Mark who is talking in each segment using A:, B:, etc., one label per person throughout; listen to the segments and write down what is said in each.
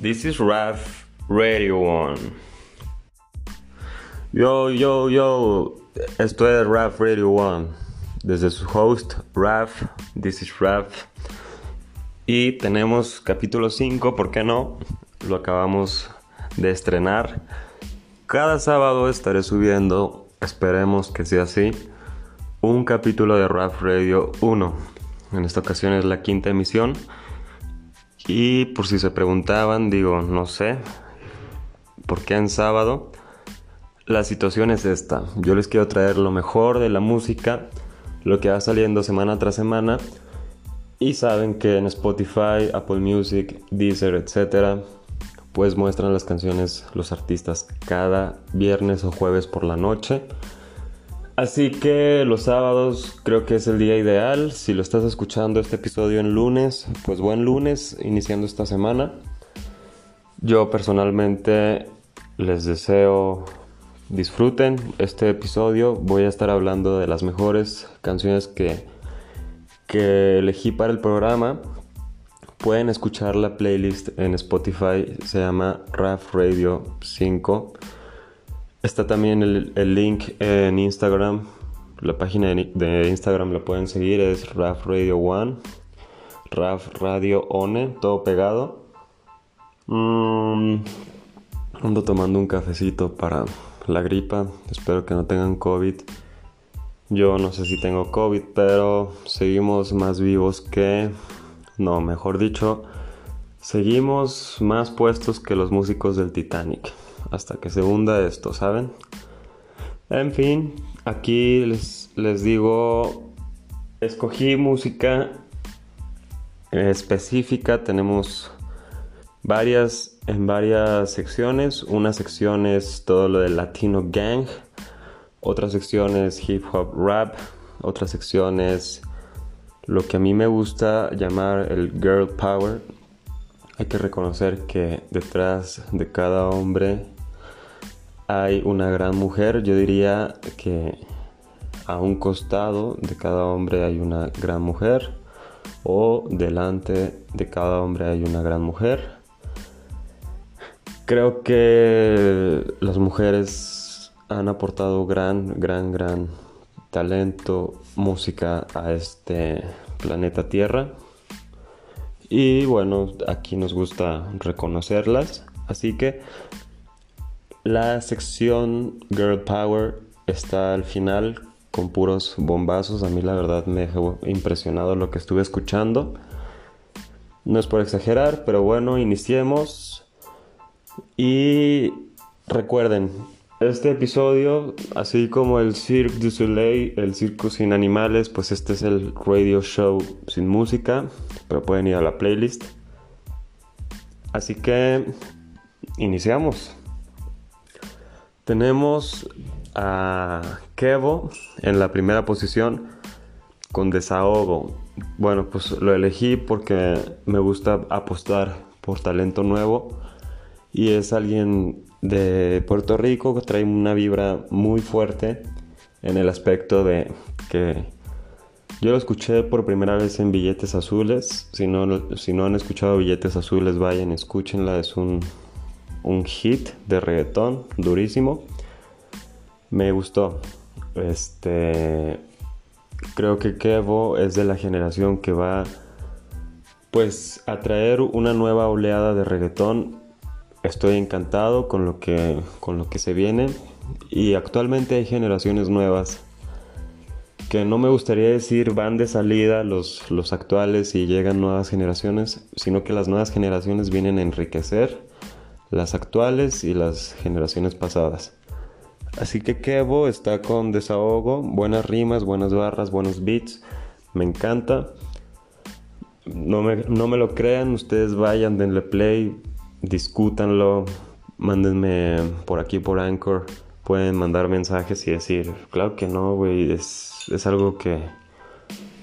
A: This is Raf Radio One. Yo, yo, yo. Esto es Raf Radio One. Desde su host, Raf. This is Raf. Y tenemos capítulo 5, ¿por qué no? Lo acabamos de estrenar. Cada sábado estaré subiendo, esperemos que sea así, un capítulo de Raf Radio 1. En esta ocasión es la quinta emisión. Y por si se preguntaban, digo, no sé, ¿por qué en sábado? La situación es esta. Yo les quiero traer lo mejor de la música, lo que va saliendo semana tras semana. Y saben que en Spotify, Apple Music, Deezer, etc., pues muestran las canciones los artistas cada viernes o jueves por la noche. Así que los sábados creo que es el día ideal. Si lo estás escuchando este episodio en lunes, pues buen lunes, iniciando esta semana. Yo personalmente les deseo disfruten este episodio. Voy a estar hablando de las mejores canciones que, que elegí para el programa. Pueden escuchar la playlist en Spotify, se llama RAF Radio 5 Está también el, link en Instagram. La página de, Instagram la pueden seguir, es RAF Radio One. RAF Radio One, todo pegado. Mm, ando tomando un cafecito para la gripa. Espero que no tengan COVID. Yo no sé si tengo COVID, pero seguimos más vivos que... No, mejor dicho, seguimos más puestos que los músicos del Titanic hasta que se hunda esto, ¿saben? En fin, aquí les, les digo, escogí música específica, tenemos varias en varias secciones. Una sección es todo lo del Latino Gang, otra sección es hip hop rap, otra sección es lo que a mí me gusta llamar el girl power. Hay que reconocer que detrás de cada hombre hay una gran mujer. Yo diría que a un costado de cada hombre hay una gran mujer o delante de cada hombre hay una gran mujer. Creo que las mujeres han aportado gran, gran, gran talento, música a este planeta Tierra. Y bueno, aquí nos gusta reconocerlas. Así que la sección Girl Power está al final con puros bombazos. A mí la verdad me dejó impresionado lo que estuve escuchando. No es por exagerar, pero bueno, iniciemos. Y recuerden, este episodio, así como el Cirque du Soleil, el circo sin animales, pues este es el radio show sin música, pero pueden ir a la playlist. Así que iniciamos. Tenemos a Kevo en la primera posición con desahogo. Bueno, pues lo elegí porque me gusta apostar por talento nuevo y es alguien de Puerto Rico que trae una vibra muy fuerte en el aspecto de que yo lo escuché por primera vez en Billetes Azules. Si no, si no han escuchado Billetes Azules, vayan, escúchenla. Es un un hit de reggaetón durísimo. Me gustó. Este creo que Kevo es de la generación que va pues a traer una nueva oleada de reggaetón. Estoy encantado con lo que con lo que se viene y actualmente hay generaciones nuevas que no me gustaría decir van de salida los, los actuales y llegan nuevas generaciones, sino que las nuevas generaciones vienen a enriquecer las actuales y las generaciones pasadas. Así que Kevo está con desahogo, buenas rimas, buenas barras, buenos beats, me encanta. No me, no me lo crean, ustedes vayan, denle play, discútanlo, mándenme por aquí por Anchor, pueden mandar mensajes y decir, claro que no, güey, es, es algo que,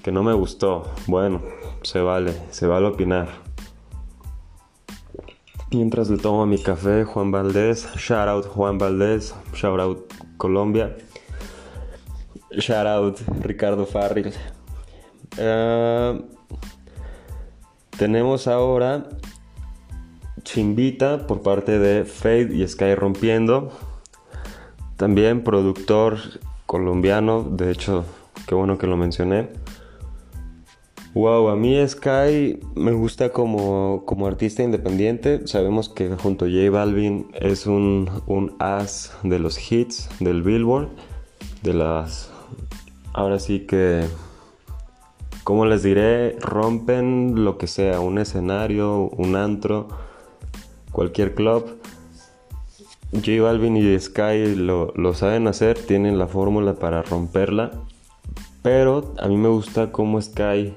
A: que no me gustó. Bueno, se vale, se vale opinar. Mientras le tomo mi café, Juan Valdés, shout out Juan Valdés, shout out Colombia, shout out Ricardo Farril. Eh, tenemos ahora Chimbita por parte de Fade y Sky Rompiendo. También productor colombiano, de hecho, qué bueno que lo mencioné. Wow, a mí Sky me gusta como, como artista independiente. Sabemos que junto a J Balvin es un, un as de los hits del Billboard. De las. Ahora sí que. Como les diré, rompen lo que sea, un escenario, un antro, cualquier club. J Balvin y Sky lo, saben hacer, tienen la fórmula para romperla. Pero a mí me gusta cómo Sky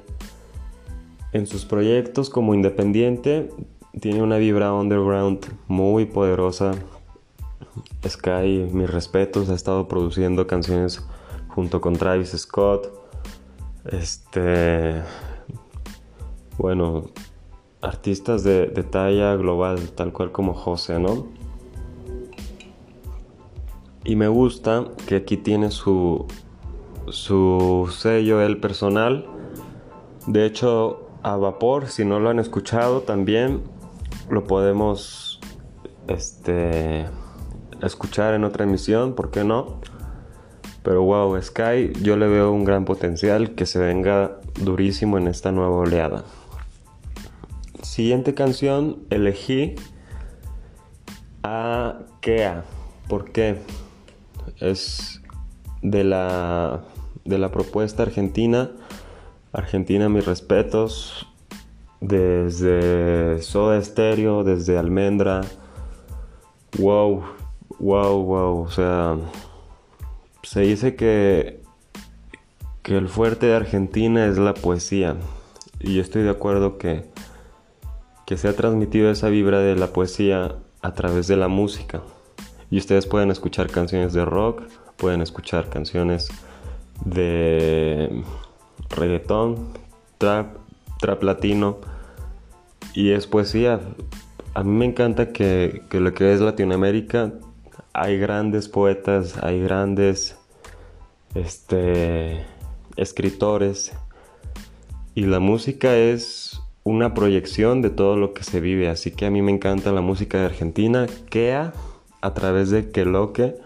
A: en sus proyectos como independiente tiene una vibra underground muy poderosa. Sky, mis respetos, ha estado produciendo canciones junto con Travis Scott. Este. Bueno, artistas de, talla global, tal cual como José, ¿no? Y me gusta que aquí tiene su, su sello, el personal. De hecho, a vapor, si no lo han escuchado también, lo podemos este, escuchar en otra emisión, ¿por qué no? Pero wow, Sky, yo le veo un gran potencial que se venga durísimo en esta nueva oleada. Siguiente canción, elegí a Kea. ¿Por qué? es de la, de la propuesta argentina. Argentina, mis respetos. Desde Soda Stereo, desde Almendra. Wow, wow, wow. O sea, se dice que, que el fuerte de Argentina es la poesía. Y yo estoy de acuerdo que, que se ha transmitido esa vibra de la poesía a través de la música. Y ustedes pueden escuchar canciones de rock, pueden escuchar canciones de reggaetón, trap, trap latino. Y es poesía. A mí me encanta que, que lo que es Latinoamérica hay grandes poetas, hay grandes este, escritores. Y la música es una proyección de todo lo que se vive. Así que a mí me encanta la música de Argentina. Kea a través de que Loque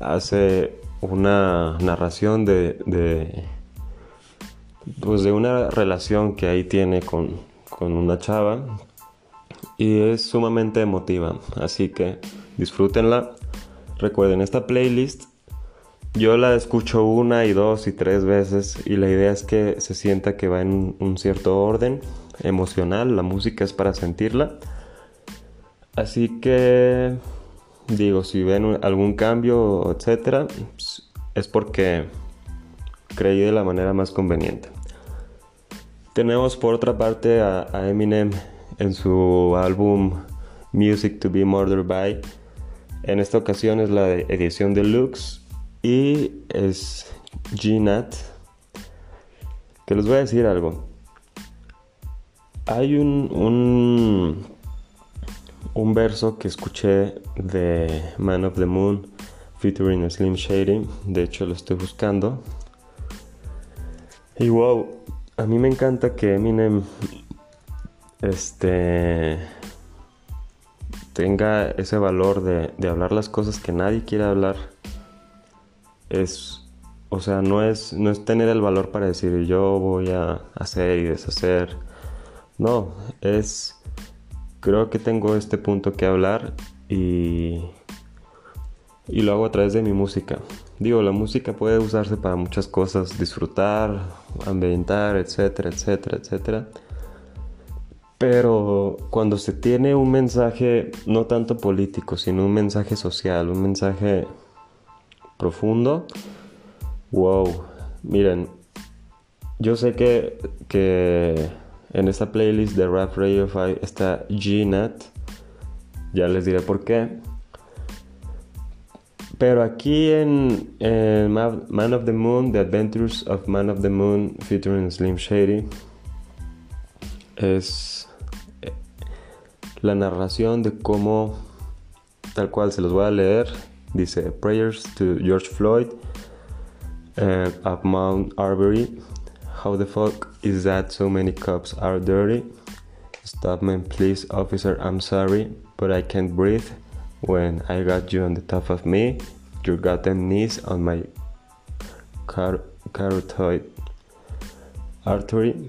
A: hace una narración de, pues de una relación que ahí tiene con, con una chava y es sumamente emotiva así que disfrútenla recuerden esta playlist yo la escucho una y dos y tres veces y la idea es que se sienta que va en un cierto orden emocional la música es para sentirla así que Digo, si ven algún cambio, etcétera, es porque creí de la manera más conveniente. Tenemos por otra parte a, Eminem en su álbum Music to be Murdered by. En esta ocasión es la edición deluxe y es G-Nat. Que les voy a decir algo. Hay un un verso que escuché de Man of the Moon featuring Slim Shady. De hecho, lo estoy buscando. Y wow, a mí me encanta que Eminem este tenga ese valor de, hablar las cosas que nadie quiere hablar. Es, o sea, no es, no es tener el valor para decir yo voy a hacer y deshacer. No, es creo que tengo este punto que hablar y, y lo hago a través de mi música. Digo, la música puede usarse para muchas cosas, disfrutar, ambientar, etcétera, etcétera, etcétera. Pero cuando se tiene un mensaje no tanto político, sino un mensaje social, un mensaje profundo, wow, miren, yo sé que, que en esta playlist de Rap Radio 5 está G-Nat. Ya les diré por qué. Pero aquí en, Man of the Moon, The Adventures of Man of the Moon, featuring Slim Shady, es eh, la narración de cómo, tal cual se los voy a leer, dice Prayers to George Floyd uh, at Mount Arbery How the fuck is that so many cops are dirty? Stop me, please, officer, I'm sorry, but I can't breathe when I got you on the top of me. Your goddamn knees on my car carotid artery.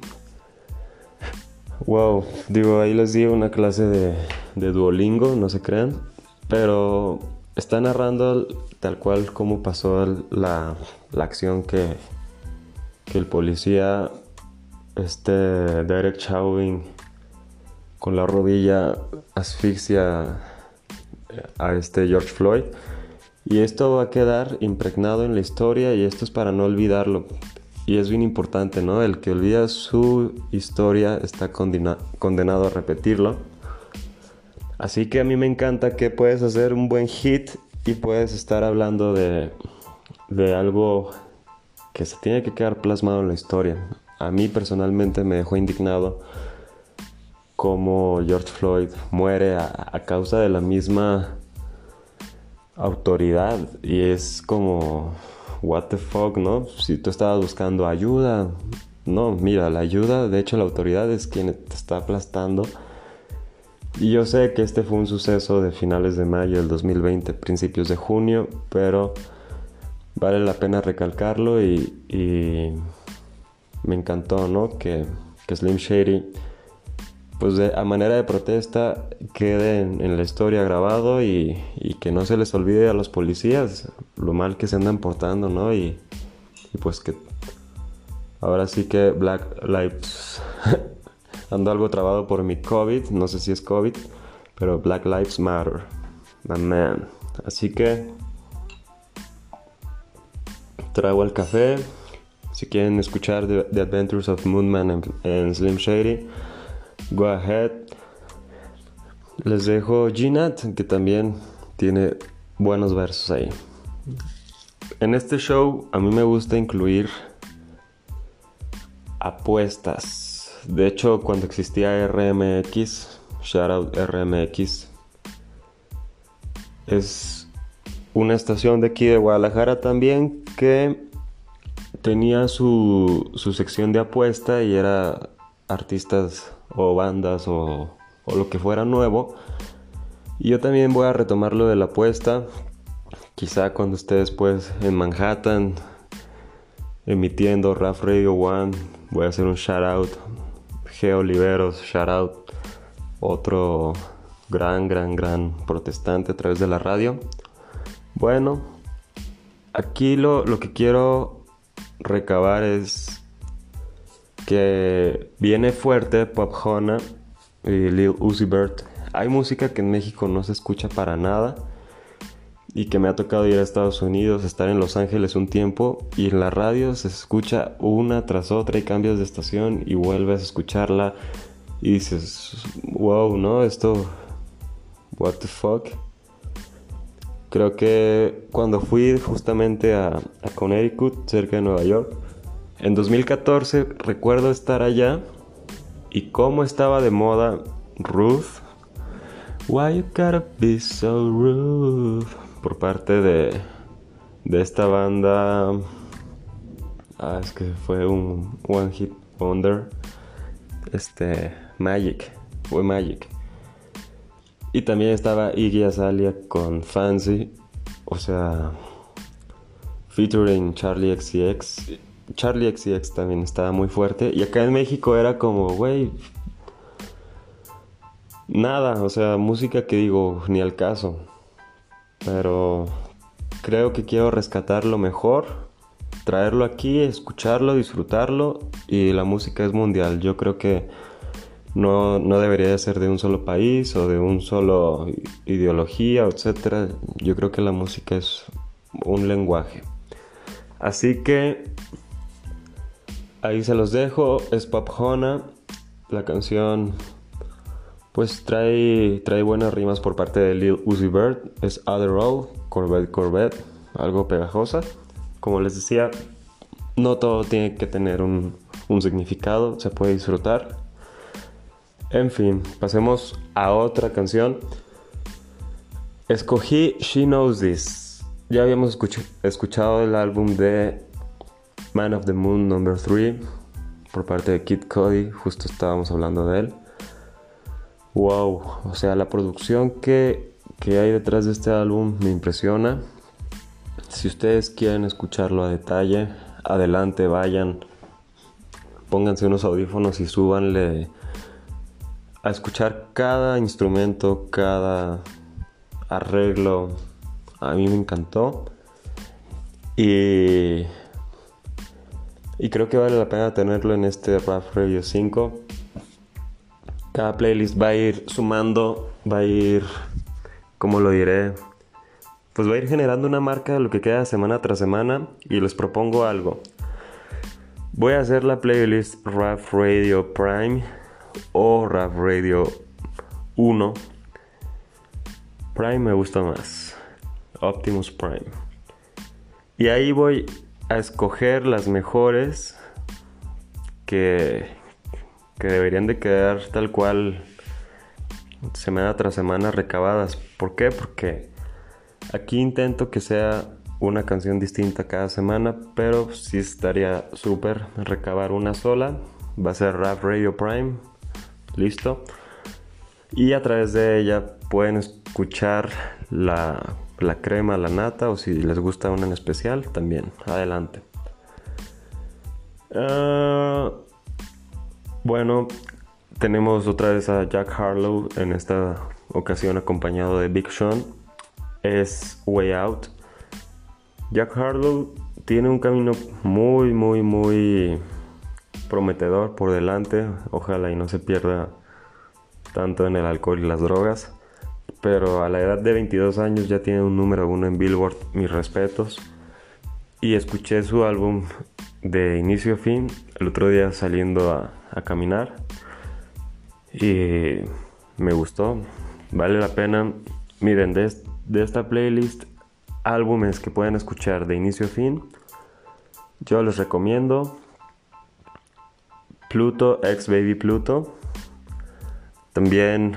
A: Wow, digo, ahí les di una clase de, de Duolingo, no se crean, pero está narrando tal cual como pasó la, la acción que, que el policía, este Derek Chauvin, con la rodilla asfixia a este George Floyd. Y esto va a quedar impregnado en la historia y esto es para no olvidarlo. Y es bien importante, ¿no? El que olvida su historia está condenado a repetirlo. Así que a mí me encanta que puedes hacer un buen hit y puedes estar hablando de, de algo que se tiene que quedar plasmado en la historia. A mí personalmente me dejó indignado cómo George Floyd muere a, causa de la misma autoridad y es como what the fuck, ¿no? Si tú estabas buscando ayuda, no, mira, la ayuda, de hecho la autoridad es quien te está aplastando. Y yo sé que este fue un suceso de finales de mayo del 2020, principios de junio, pero vale la pena recalcarlo y, me encantó, ¿no? Que, que Slim Shady pues a manera de protesta quede en, la historia grabado y, que no se les olvide a los policías lo mal que se andan portando, ¿no? Y, pues que ahora sí que Black Lives ando algo trabado por mi COVID, no sé si es COVID, pero Black Lives Matter, my man. Así que traigo el café. Si quieren escuchar The, Adventures of Moonman en Slim Shady Go Ahead. Les dejo Ginat, que también tiene buenos versos ahí. En este show a mí me gusta incluir apuestas. De hecho, cuando existía RMX, Shoutout RMX, es una estación de aquí de Guadalajara también que tenía su, su sección de apuesta y era artistas o bandas o, lo que fuera nuevo. Y yo también voy a retomar lo de la apuesta. Quizá cuando esté después en Manhattan emitiendo Raf Radio One, voy a hacer un shout out. Geo Oliveros, shout out. Otro gran, gran, gran protestante a través de la radio. Bueno, aquí lo, lo que quiero recabar es que viene fuerte Pop Hona y Lil Uzi Vert. Hay música que en México no se escucha para nada y que me ha tocado ir a Estados Unidos, estar en Los Ángeles un tiempo y en la radio se escucha una tras otra y cambias de estación y vuelves a escucharla y dices, wow, ¿no? Esto, what the fuck. Creo que cuando fui justamente a, a Connecticut, cerca de Nueva York, en 2014 recuerdo estar allá y cómo estaba de moda Ruth. Why you gotta be so rude? Por parte de, de esta banda. Ah, es que fue un One Hit Wonder. Este. Magic. Fue Magic. Y también estaba Iggy Azalea con Fancy. O sea. Featuring Charlie XCX Charlie XCX también estaba muy fuerte. Y acá en México era como, güey, nada, o sea, música que digo, ni al caso. Pero creo que quiero rescatar lo mejor, traerlo aquí, escucharlo, disfrutarlo. Y la música es mundial. Yo creo que no, no debería ser de un solo país o de un solo ideología, etc. Yo creo que la música es un lenguaje. Así que ahí se los dejo. Es Pop Hona. La canción pues trae, trae buenas rimas por parte de Lil Uzi Vert. Es Road, Corvette Corvette, algo pegajosa. Como les decía, no todo tiene que tener un significado, se puede disfrutar. En fin, pasemos a otra canción. Escogí She Knows This. Ya habíamos escuchado el álbum de Man of the Moon Number 3 por parte de Kid Cody, justo estábamos hablando de él. wow, o sea, la producción que, que hay detrás de este álbum me impresiona. Si ustedes quieren escucharlo a detalle, adelante, vayan, pónganse unos audífonos y súbanle a escuchar cada instrumento, cada arreglo. A mí me encantó. Y, y creo que vale la pena tenerlo en este Rap Radio 5. Cada playlist va a ir sumando, va a ir, ¿cómo lo diré? Pues va a ir generando una marca de lo que queda semana tras semana y les propongo algo. Voy a hacer la playlist Rap Radio Prime o Rap Radio 1. Prime me gusta más. Optimus Prime. Y ahí voy a escoger las mejores que, que deberían de quedar tal cual semana tras semana recabadas. ¿Por qué? Porque aquí intento que sea una canción distinta cada semana, pero sí estaría súper recabar una sola. Va a ser Rap Radio Prime listo. Y a través de ella pueden escuchar la, crema, la nata o si les gusta una en especial también. Adelante. Ah, bueno, tenemos otra vez a Jack Harlow en esta ocasión acompañado de Big Sean. Es Way Out. Jack Harlow tiene un camino muy, muy, muy prometedor por delante. Ojalá y no se pierda tanto en el alcohol y las drogas. Pero a la edad de 22 años ya tiene un número uno en Billboard, mis respetos. Y escuché su álbum de inicio a fin el otro día saliendo a, caminar. Y me gustó, vale la pena. Miren, de, de esta playlist, álbumes que pueden escuchar de inicio a fin, yo les recomiendo Pluto, ex Baby Pluto. También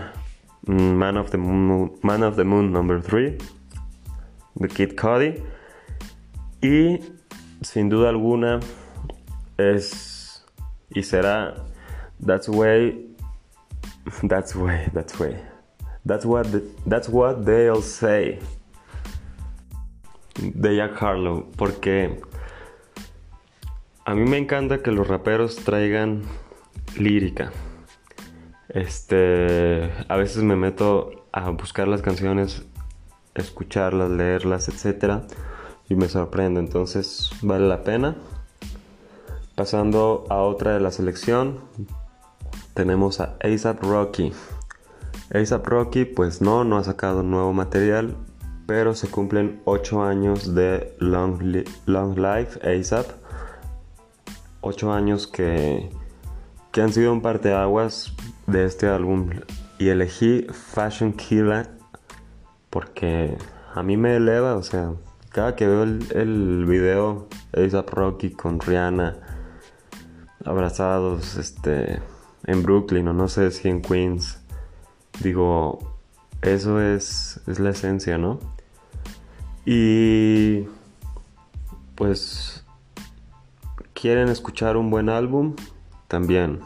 A: Man of the Moon, Man of the Moon number 3, The Kid Cody. Y sin duda alguna es y será That's way That's way That's way That's what that's what they'll say de Jack Harlow porque a mí me encanta que los raperos traigan lírica. Este, a veces me meto a buscar las canciones, escucharlas, leerlas, etc. y me sorprende, entonces vale la pena. Pasando a otra de la selección, tenemos a ASAP Rocky. ASAP Rocky, pues no, no ha sacado nuevo material, pero se cumplen 8 años de Long, Long Life ASAP 8 años que, que han sido un parteaguas de este álbum. Y elegí Fashion Killer porque a mí me eleva, o sea, cada que veo el, el video ASAP Rocky con Rihanna abrazados este en Brooklyn o no sé si en Queens digo eso es, es la esencia no y pues quieren escuchar un buen álbum, también.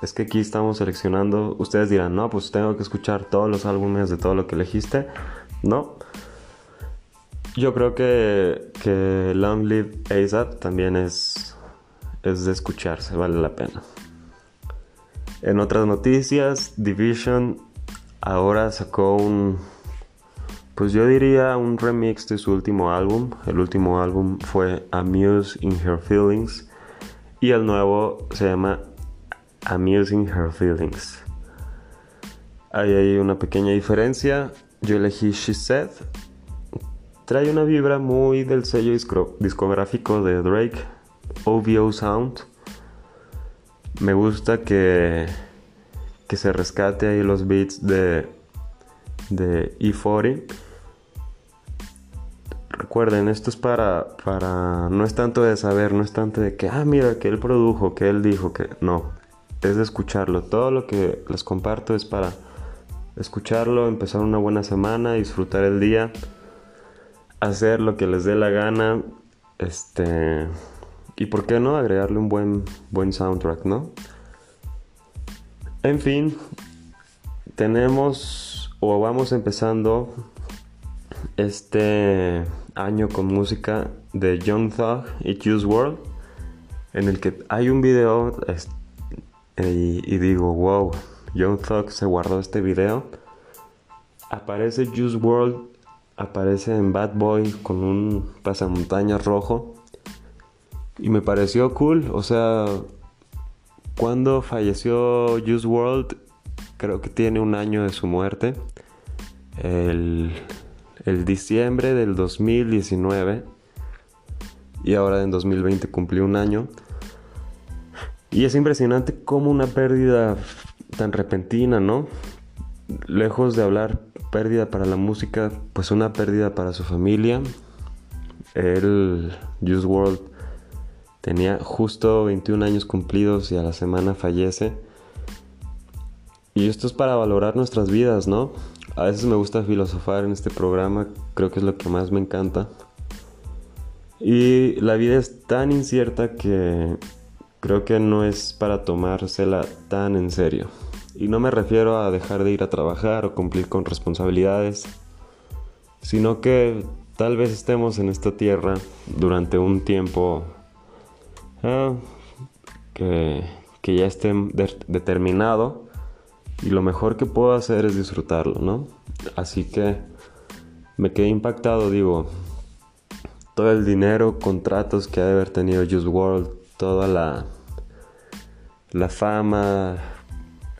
A: Es que aquí estamos seleccionando. Ustedes dirán, no, pues tengo que escuchar todos los álbumes de todo lo que elegiste. No. Yo creo que, que Long Live ASAP también es, es de escucharse, vale la pena. En otras noticias, Division ahora sacó un, pues yo diría un remix de su último álbum. El último álbum fue Amuse in Her Feelings y el nuevo se llama Amusing Her Feelings. Ahí hay una pequeña diferencia. Yo elegí She Said. Trae una vibra muy del sello discográfico de Drake, OVO Sound. Me gusta que, que se rescate ahí los beats de, de E40 Recuerden, esto es para, para, no es tanto de saber, no es tanto de que, ah, mira, que él produjo, que él dijo, que no, es de escucharlo. Todo lo que les comparto es para escucharlo, empezar una buena semana, disfrutar el día, hacer lo que les dé la gana, este, y por qué no agregarle un buen, buen soundtrack, ¿no? En fin, tenemos o vamos empezando este año con música de Young Thug y Juice World en el que hay un video y, digo wow Young Thug se guardó este video aparece Juice World aparece en Bad Boy con un pasamontañas rojo y me pareció cool o sea cuando falleció Juice World creo que tiene un año de su muerte el el diciembre del 2019 y ahora en 2020 cumplió un año. Y es impresionante como una pérdida tan repentina, ¿no? Lejos de hablar pérdida para la música, pues una pérdida para su familia. El Juice World tenía justo 21 años cumplidos y a la semana fallece. Y esto es para valorar nuestras vidas, ¿no? A veces me gusta filosofar en este programa, creo que es lo que más me encanta. Y la vida es tan incierta que creo que no es para tomársela tan en serio. Y no me refiero a dejar de ir a trabajar o cumplir con responsabilidades, sino que tal vez estemos en esta tierra durante un tiempo ah, que, ya esté determinado y lo mejor que puedo hacer es disfrutarlo, ¿no? Así que me quedé impactado, digo, todo el dinero, contratos que ha de haber tenido Just World, toda la, la fama,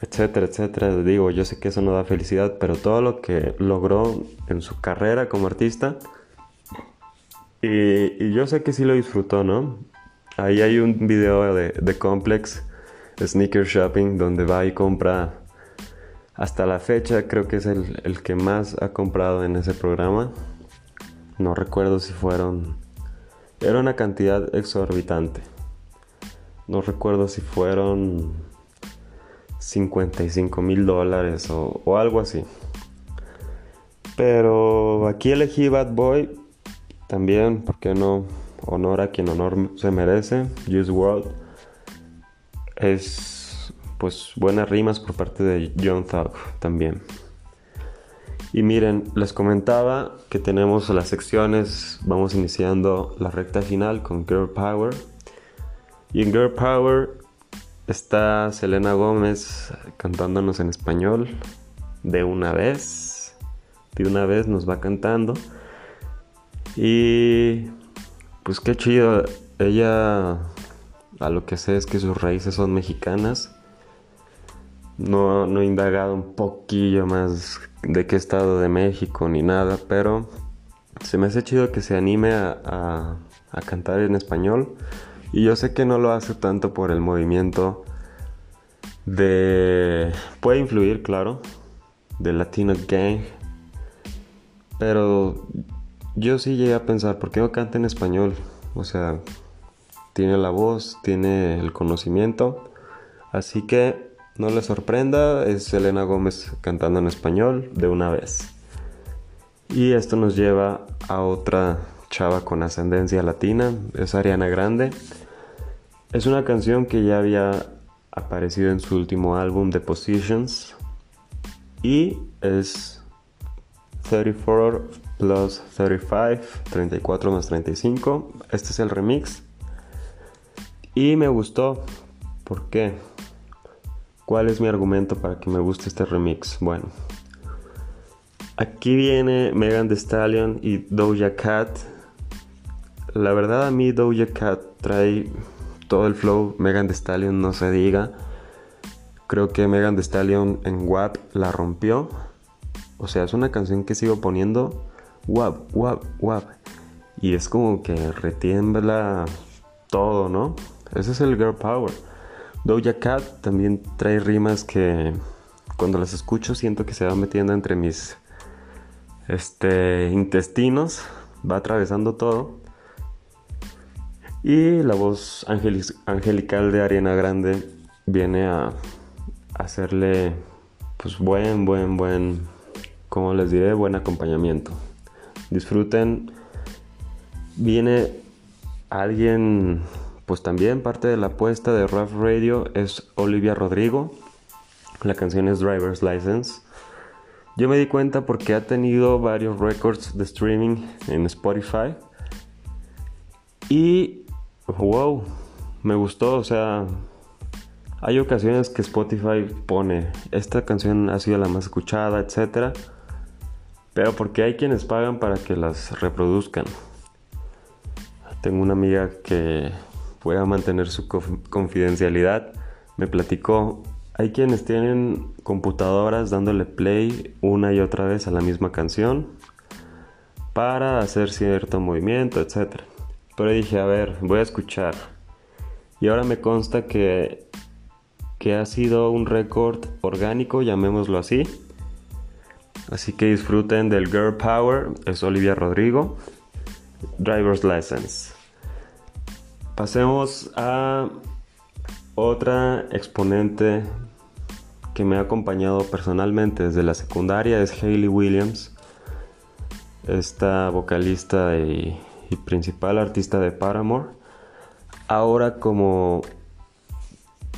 A: etcétera, etcétera. Digo, yo sé que eso no da felicidad, pero todo lo que logró en su carrera como artista, y, yo sé que sí lo disfrutó, ¿no? Ahí hay un video de, de Complex, Sneaker Shopping, donde va y compra hasta la fecha creo que es el, que más ha comprado en ese programa. No recuerdo si fueron... Era una cantidad exorbitante. No recuerdo si fueron 55 mil dólares o, o, algo así. Pero aquí elegí Bad Boy también, porque no? Honor a quien honor se merece. Juice World es pues buenas rimas por parte de John Thug también. Y miren, les comentaba que tenemos las secciones, vamos iniciando la recta final con Girl Power. Y en Girl Power está Selena Gómez cantándonos en español de una vez. De una vez nos va cantando. Y pues qué chido. Ella, a lo que sé es que sus raíces son mexicanas no, no he indagado un poquillo más de qué estado de México ni nada, pero se me hace chido que se anime a, cantar en español. Y yo sé que no lo hace tanto por el movimiento de... Puede influir, claro, de Latino Gang. Pero yo sí llegué a pensar, ¿por qué no canta en español? O sea, tiene la voz, tiene el conocimiento. Así que no le sorprenda, es Selena Gómez cantando en español de una vez. Y esto nos lleva a otra chava con ascendencia latina, es Ariana Grande. Es una canción que ya había aparecido en su último álbum The Positions y es 34 plus 35, 34 más 35. Este es el remix y me gustó. ¿Por qué? ¿Cuál es mi argumento para que me guste este remix? Bueno, aquí viene Megan Thee Stallion y Doja Cat. La verdad a mí Doja Cat trae todo el flow, Megan Thee Stallion no se diga. Creo que Megan Thee Stallion en WAP la rompió. O sea, es una canción que sigo poniendo WAP, WAP, WAP. Y es como que retiembla todo, ¿no? Ese es el girl power. Doja Cat también trae rimas que cuando las escucho siento que se va metiendo entre mis este, intestinos, va atravesando todo. Y la voz angelical de Ariana Grande viene a hacerle pues buen, buen, buen, como les diré, buen acompañamiento. Disfruten. Viene alguien pues también parte de la apuesta de Rough Radio es Olivia Rodrigo. La canción es Driver's License. Yo me di cuenta porque ha tenido varios records de streaming en Spotify. Y, wow, me gustó, o sea, hay ocasiones que Spotify pone, esta canción ha sido la más escuchada, etc. Pero porque hay quienes pagan para que las reproduzcan. Tengo una amiga que pueda mantener su confidencialidad. Me platicó, hay quienes tienen computadoras dándole play una y otra vez a la misma canción para hacer cierto movimiento, etc. Pero dije, a ver, voy a escuchar. Y ahora me consta que, que ha sido un récord orgánico, llamémoslo así. Así que disfruten del Girl Power, es Olivia Rodrigo, Driver's Lessons. Pasemos a otra exponente que me ha acompañado personalmente desde la secundaria es Hayley Williams, esta vocalista y, principal artista de Paramore. Ahora como,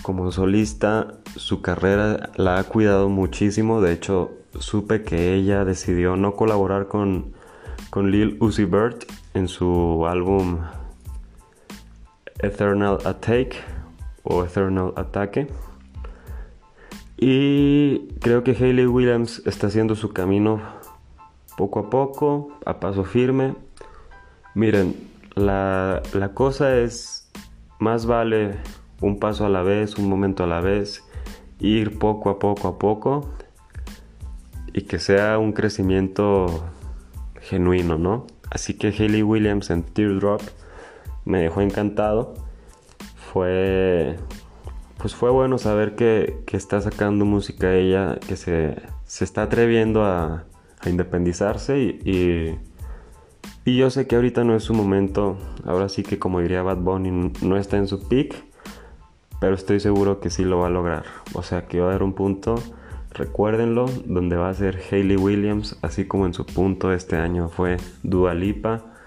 A: como solista su carrera la ha cuidado muchísimo, de hecho supe que ella decidió no colaborar con, con Lil Uzi Vert en su álbum Eternal Attack o Eternal Ataque. Y creo que Hayley Williams está haciendo su camino poco a poco, a paso firme. Miren, la, la cosa es, más vale un paso a la vez, un momento a la vez, ir poco a poco a poco y que sea un crecimiento genuino, ¿no? Así que Hayley Williams en Teardrop me dejó encantado. Fue. Pues fue bueno saber que, está sacando música ella, que se, está atreviendo a, independizarse y, y, yo sé que ahorita no es su momento, ahora sí que como diría Bad Bunny, no está en su peak, pero estoy seguro que sí lo va a lograr. O sea que va a haber un punto, recuérdenlo, donde va a ser Hayley Williams, así como en su punto este año fue Dua Lipa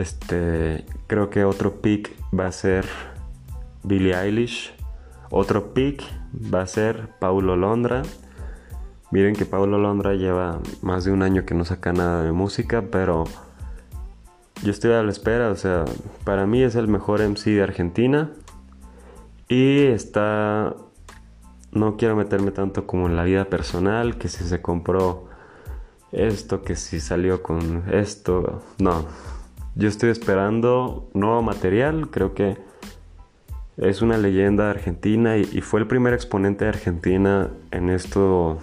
A: este, creo que otro pick va a ser Billie Eilish. Otro pick va a ser Paulo Londra. Miren que Paulo Londra lleva más de un año que no saca nada de música, pero yo estoy a la espera. O sea, para mí es el mejor MC de Argentina. Y está. No quiero meterme tanto como en la vida personal, que si se compró esto, que si salió con esto. No, yo estoy esperando nuevo material, creo que es una leyenda argentina y, fue el primer exponente de Argentina en esto,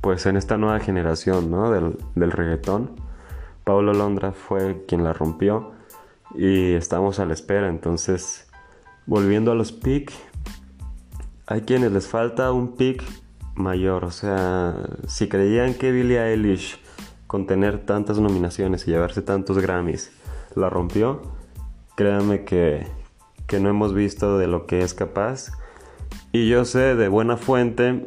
A: pues en esta nueva generación ¿no? del, reggaetón. Pablo Londra fue quien la rompió y estamos a la espera. Entonces, volviendo a los pick, hay quienes les falta un pick mayor. O sea, si creían que Billie Eilish con tener tantas nominaciones y llevarse tantos Grammys la rompió. Créanme que, que no hemos visto de lo que es capaz. Y yo sé de buena fuente,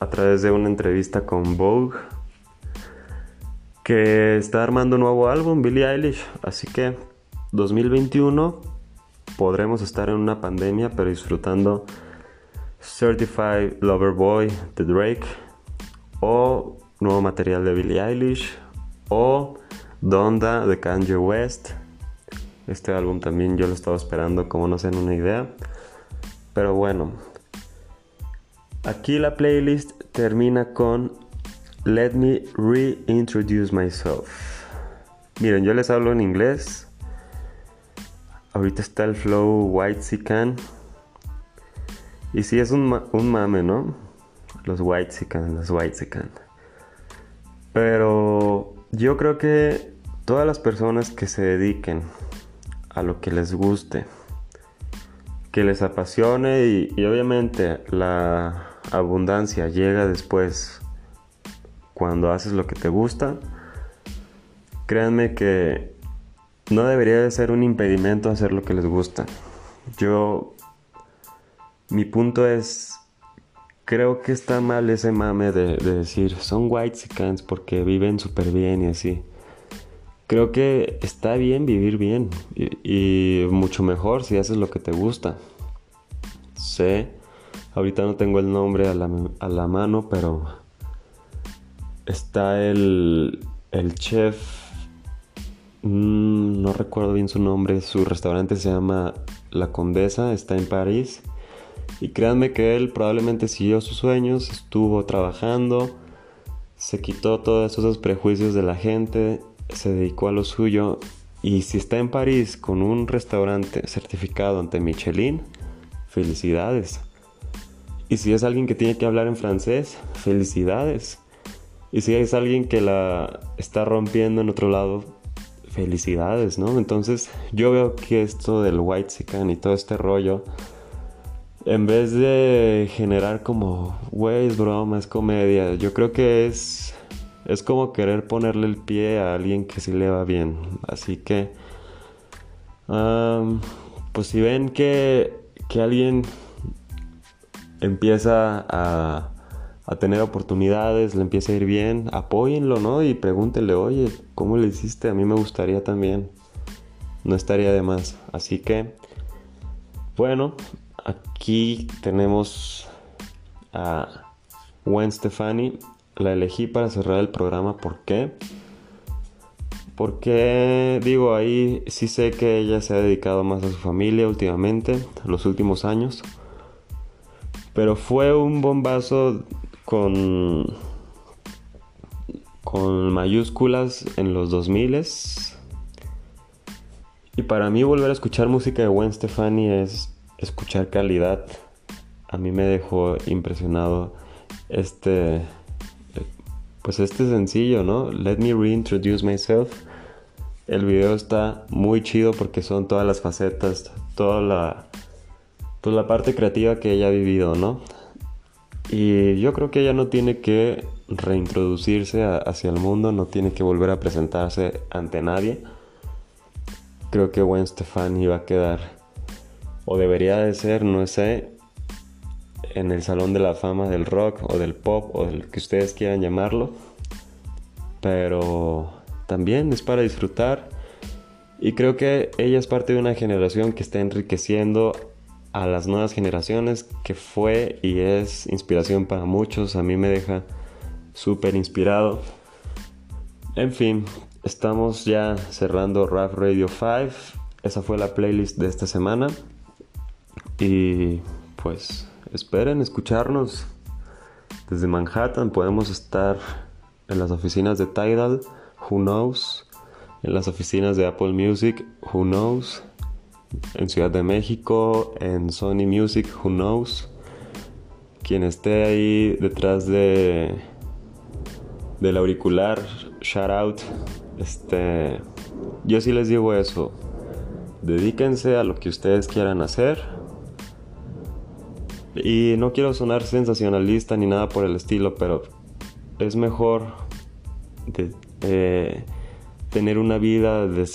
A: a través de una entrevista con Vogue, que está armando un nuevo álbum, Billie Eilish. Así que 2021 podremos estar en una pandemia, pero disfrutando Certified Lover Boy de Drake, o nuevo material de Billie Eilish, o Donda de Kanye West, este álbum también yo lo estaba esperando como no sé una idea. Pero bueno. Aquí la playlist termina con Let me reintroduce myself. Miren, yo les hablo en inglés. Ahorita está el flow White Sican. Y sí es un, un mame, ¿no? Los White Sican, los White Sican. Pero yo creo que todas las personas que se dediquen a lo que les guste, que les apasione y, obviamente la abundancia llega después cuando haces lo que te gusta. Créanme que no debería de ser un impedimento hacer lo que les gusta. Yo, mi punto es, creo que está mal ese mame de, de decir, son white scans porque viven súper bien y así creo que está bien vivir bien y, mucho mejor si haces lo que te gusta. Sé, ahorita no tengo el nombre a la, mano, pero está el, el chef, mm, no recuerdo bien su nombre, su restaurante se llama La Condesa, está en París. Y créanme que él probablemente siguió sus sueños, estuvo trabajando, se quitó todos esos prejuicios de la gente, se dedicó a lo suyo. Y si está en París con un restaurante certificado ante Michelin, felicidades. Y si es alguien que tiene que hablar en francés, felicidades. Y si es alguien que la está rompiendo en otro lado, felicidades, ¿no? Entonces yo veo que esto del white sican y todo este rollo en vez de generar como, güey, es broma, es comedia, yo creo que es, es como querer ponerle el pie a alguien que sí le va bien. Así que, pues si ven que, que alguien empieza a, a, tener oportunidades, le empieza a ir bien, apóyenlo, ¿no? Y pregúntenle, oye, ¿cómo le hiciste? A mí me gustaría también. No estaría de más. Así que, bueno, Aquí tenemos a Gwen Stefani. La elegí para cerrar el programa. ¿Por qué? Porque digo, ahí sí sé que ella se ha dedicado más a su familia últimamente, los últimos años. Pero fue un bombazo con con mayúsculas en los 2000 y para mí volver a escuchar música de Gwen Stefani es escuchar calidad. A mí me dejó impresionado este pues este sencillo, ¿no? Let me reintroduce myself. El video está muy chido porque son todas las facetas, toda la pues la parte creativa que ella ha vivido, ¿no? Y yo creo que ella no tiene que reintroducirse hacia el mundo, no tiene que volver a presentarse ante nadie. Creo que Gwen Stefani va a quedar o debería de ser, no sé, en el Salón de la Fama del Rock o del Pop o del que ustedes quieran llamarlo. Pero también es para disfrutar. Y creo que ella es parte de una generación que está enriqueciendo a las nuevas generaciones, que fue y es inspiración para muchos. A mí me deja súper inspirado. En fin, estamos ya cerrando Rap Radio 5. Esa fue la playlist de esta semana. Y pues esperen escucharnos desde Manhattan. Podemos estar en las oficinas de Tidal, who knows. En las oficinas de Apple Music, who knows. En Ciudad de México, en Sony Music, who knows. Quien esté ahí detrás de del auricular, shout out. Este, yo sí les digo eso. Dedíquense a lo que ustedes quieran hacer y no quiero sonar sensacionalista ni nada por el estilo, pero es mejor eh, tener una vida de,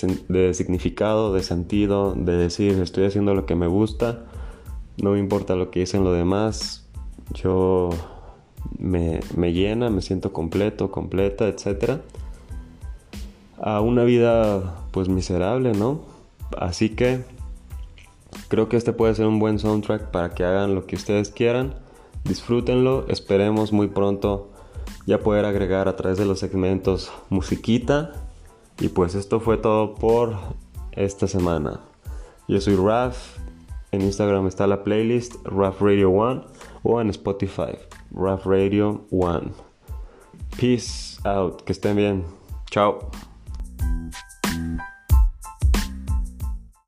A: significado, de sentido, de decir estoy haciendo lo que me gusta, no me importa lo que dicen los demás, yo me, me llena, me siento completo, completa, etc. A una vida pues miserable, ¿no? Así que Creo que este puede ser un buen soundtrack para que hagan lo que ustedes quieran. Disfrútenlo. Esperemos muy pronto ya poder agregar a través de los segmentos musiquita. Y pues esto fue todo por esta semana. Yo soy Raf. En Instagram está la playlist Raf Radio 1 o en Spotify Raf Radio 1. Peace out. Que estén bien. Chao.